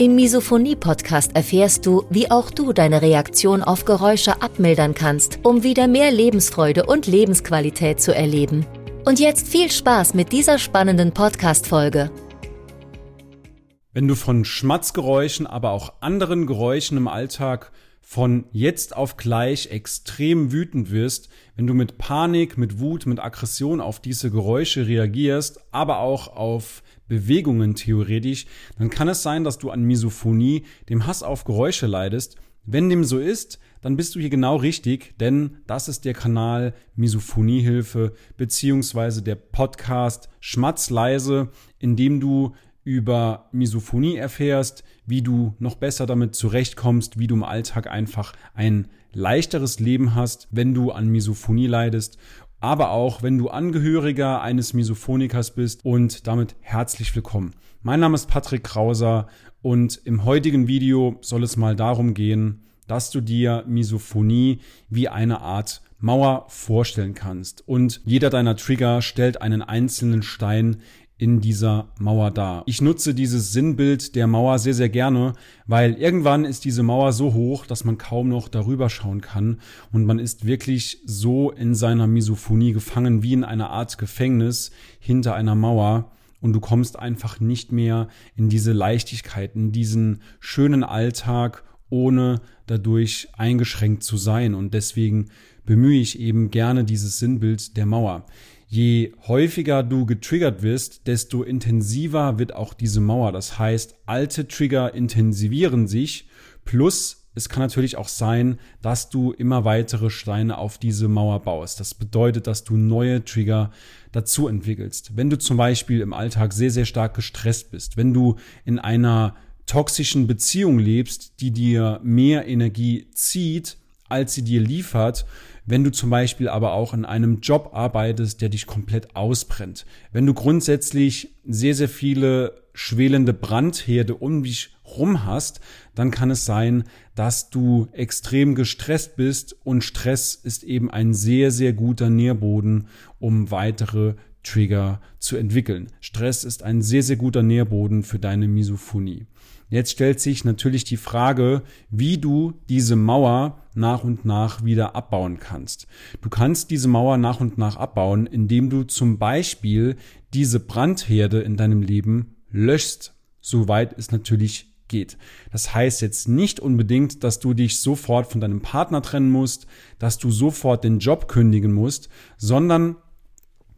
Im Misophonie-Podcast erfährst du, wie auch du deine Reaktion auf Geräusche abmildern kannst, um wieder mehr Lebensfreude und Lebensqualität zu erleben. Und jetzt viel Spaß mit dieser spannenden Podcast-Folge. Wenn du von Schmatzgeräuschen, aber auch anderen Geräuschen im Alltag von jetzt auf gleich extrem wütend wirst, wenn du mit Panik, mit Wut, mit Aggression auf diese Geräusche reagierst, aber auch auf Bewegungen theoretisch, dann kann es sein, dass du an Misophonie, dem Hass auf Geräusche leidest. Wenn dem so ist, dann bist du hier genau richtig, denn das ist der Kanal Misophoniehilfe beziehungsweise der Podcast Schmatzleise, in dem du über Misophonie erfährst, wie du noch besser damit zurechtkommst, wie du im Alltag einfach ein leichteres Leben hast, wenn du an Misophonie leidest aber auch wenn du Angehöriger eines Misophonikers bist und damit herzlich willkommen. Mein Name ist Patrick Krauser und im heutigen Video soll es mal darum gehen, dass du dir Misophonie wie eine Art Mauer vorstellen kannst. Und jeder deiner Trigger stellt einen einzelnen Stein in dieser Mauer dar. Ich nutze dieses Sinnbild der Mauer sehr, sehr gerne, weil irgendwann ist diese Mauer so hoch, dass man kaum noch darüber schauen kann und man ist wirklich so in seiner Misophonie gefangen wie in einer Art Gefängnis hinter einer Mauer und du kommst einfach nicht mehr in diese Leichtigkeit, in diesen schönen Alltag, ohne dadurch eingeschränkt zu sein und deswegen bemühe ich eben gerne dieses Sinnbild der Mauer. Je häufiger du getriggert wirst, desto intensiver wird auch diese Mauer. Das heißt, alte Trigger intensivieren sich, plus es kann natürlich auch sein, dass du immer weitere Steine auf diese Mauer baust. Das bedeutet, dass du neue Trigger dazu entwickelst. Wenn du zum Beispiel im Alltag sehr, sehr stark gestresst bist, wenn du in einer toxischen Beziehung lebst, die dir mehr Energie zieht, als sie dir liefert, wenn du zum Beispiel aber auch in einem Job arbeitest, der dich komplett ausbrennt, wenn du grundsätzlich sehr, sehr viele schwelende Brandherde um dich rum hast, dann kann es sein, dass du extrem gestresst bist und Stress ist eben ein sehr, sehr guter Nährboden, um weitere Trigger zu entwickeln. Stress ist ein sehr, sehr guter Nährboden für deine Misophonie. Jetzt stellt sich natürlich die Frage, wie du diese Mauer nach und nach wieder abbauen kannst. Du kannst diese Mauer nach und nach abbauen, indem du zum Beispiel diese Brandherde in deinem Leben löschst, soweit es natürlich geht. Das heißt jetzt nicht unbedingt, dass du dich sofort von deinem Partner trennen musst, dass du sofort den Job kündigen musst, sondern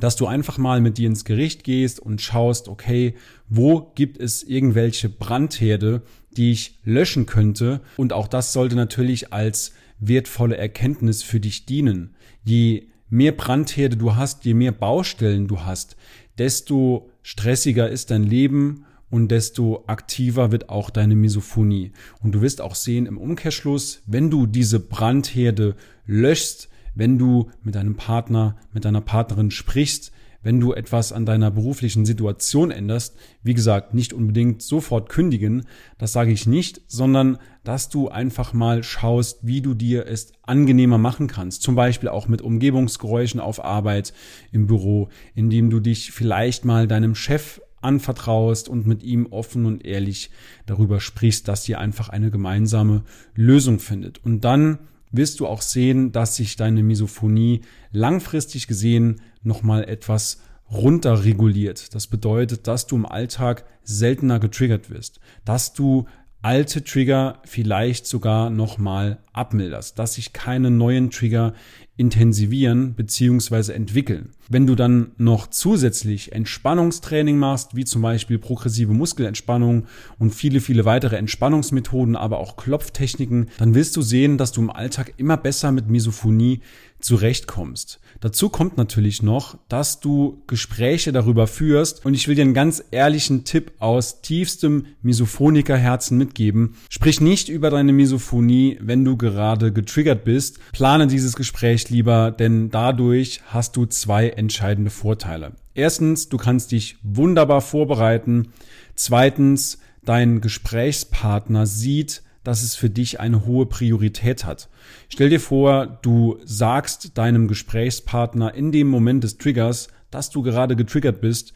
dass du einfach mal mit dir ins Gericht gehst und schaust, okay, wo gibt es irgendwelche Brandherde, die ich löschen könnte? Und auch das sollte natürlich als wertvolle Erkenntnis für dich dienen. Je mehr Brandherde du hast, je mehr Baustellen du hast, desto stressiger ist dein Leben und desto aktiver wird auch deine Misophonie. Und du wirst auch sehen im Umkehrschluss, wenn du diese Brandherde löschst, wenn du mit deinem Partner, mit deiner Partnerin sprichst, wenn du etwas an deiner beruflichen Situation änderst, wie gesagt, nicht unbedingt sofort kündigen, das sage ich nicht, sondern dass du einfach mal schaust, wie du dir es angenehmer machen kannst. Zum Beispiel auch mit Umgebungsgeräuschen auf Arbeit, im Büro, indem du dich vielleicht mal deinem Chef anvertraust und mit ihm offen und ehrlich darüber sprichst, dass ihr einfach eine gemeinsame Lösung findet. Und dann wirst du auch sehen, dass sich deine Misophonie langfristig gesehen nochmal etwas runterreguliert. Das bedeutet, dass du im Alltag seltener getriggert wirst, dass du alte Trigger vielleicht sogar nochmal abmilderst, dass sich keine neuen Trigger intensivieren bzw. entwickeln. Wenn du dann noch zusätzlich Entspannungstraining machst, wie zum Beispiel progressive Muskelentspannung und viele, viele weitere Entspannungsmethoden, aber auch Klopftechniken, dann wirst du sehen, dass du im Alltag immer besser mit Misophonie zurechtkommst. Dazu kommt natürlich noch, dass du Gespräche darüber führst und ich will dir einen ganz ehrlichen Tipp aus tiefstem Misophonikerherzen mitgeben. Sprich nicht über deine Misophonie, wenn du gerade getriggert bist. Plane dieses Gespräch lieber, denn dadurch hast du zwei entscheidende Vorteile. Erstens, du kannst dich wunderbar vorbereiten. Zweitens, dein Gesprächspartner sieht, dass es für dich eine hohe Priorität hat. Stell dir vor, du sagst deinem Gesprächspartner in dem Moment des Triggers, dass du gerade getriggert bist,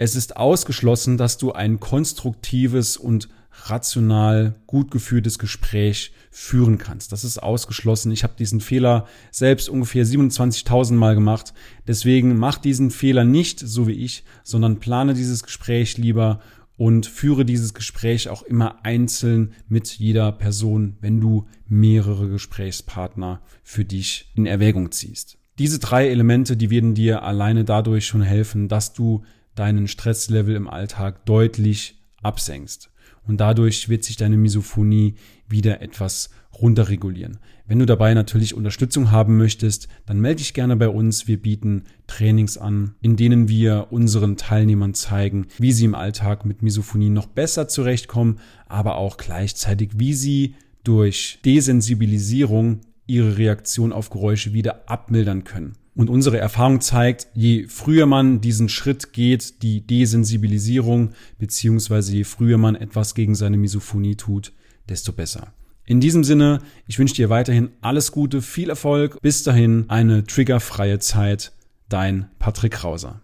es ist ausgeschlossen, dass du ein konstruktives und rational gut geführtes Gespräch führen kannst. Das ist ausgeschlossen. Ich habe diesen Fehler selbst ungefähr 27.000 Mal gemacht. Deswegen mach diesen Fehler nicht so wie ich, sondern plane dieses Gespräch lieber und führe dieses Gespräch auch immer einzeln mit jeder Person, wenn du mehrere Gesprächspartner für dich in Erwägung ziehst. Diese drei Elemente, die werden dir alleine dadurch schon helfen, dass du deinen Stresslevel im Alltag deutlich absenkst. Und dadurch wird sich deine Misophonie wieder etwas runterregulieren. Wenn du dabei natürlich Unterstützung haben möchtest, dann melde dich gerne bei uns. Wir bieten Trainings an, in denen wir unseren Teilnehmern zeigen, wie sie im Alltag mit Misophonie noch besser zurechtkommen, aber auch gleichzeitig, wie sie durch Desensibilisierung ihre Reaktion auf Geräusche wieder abmildern können. Und unsere Erfahrung zeigt, je früher man diesen Schritt geht, die Desensibilisierung, beziehungsweise je früher man etwas gegen seine Misophonie tut, desto besser. In diesem Sinne, ich wünsche dir weiterhin alles Gute, viel Erfolg. Bis dahin eine triggerfreie Zeit. Dein Patrick Krauser.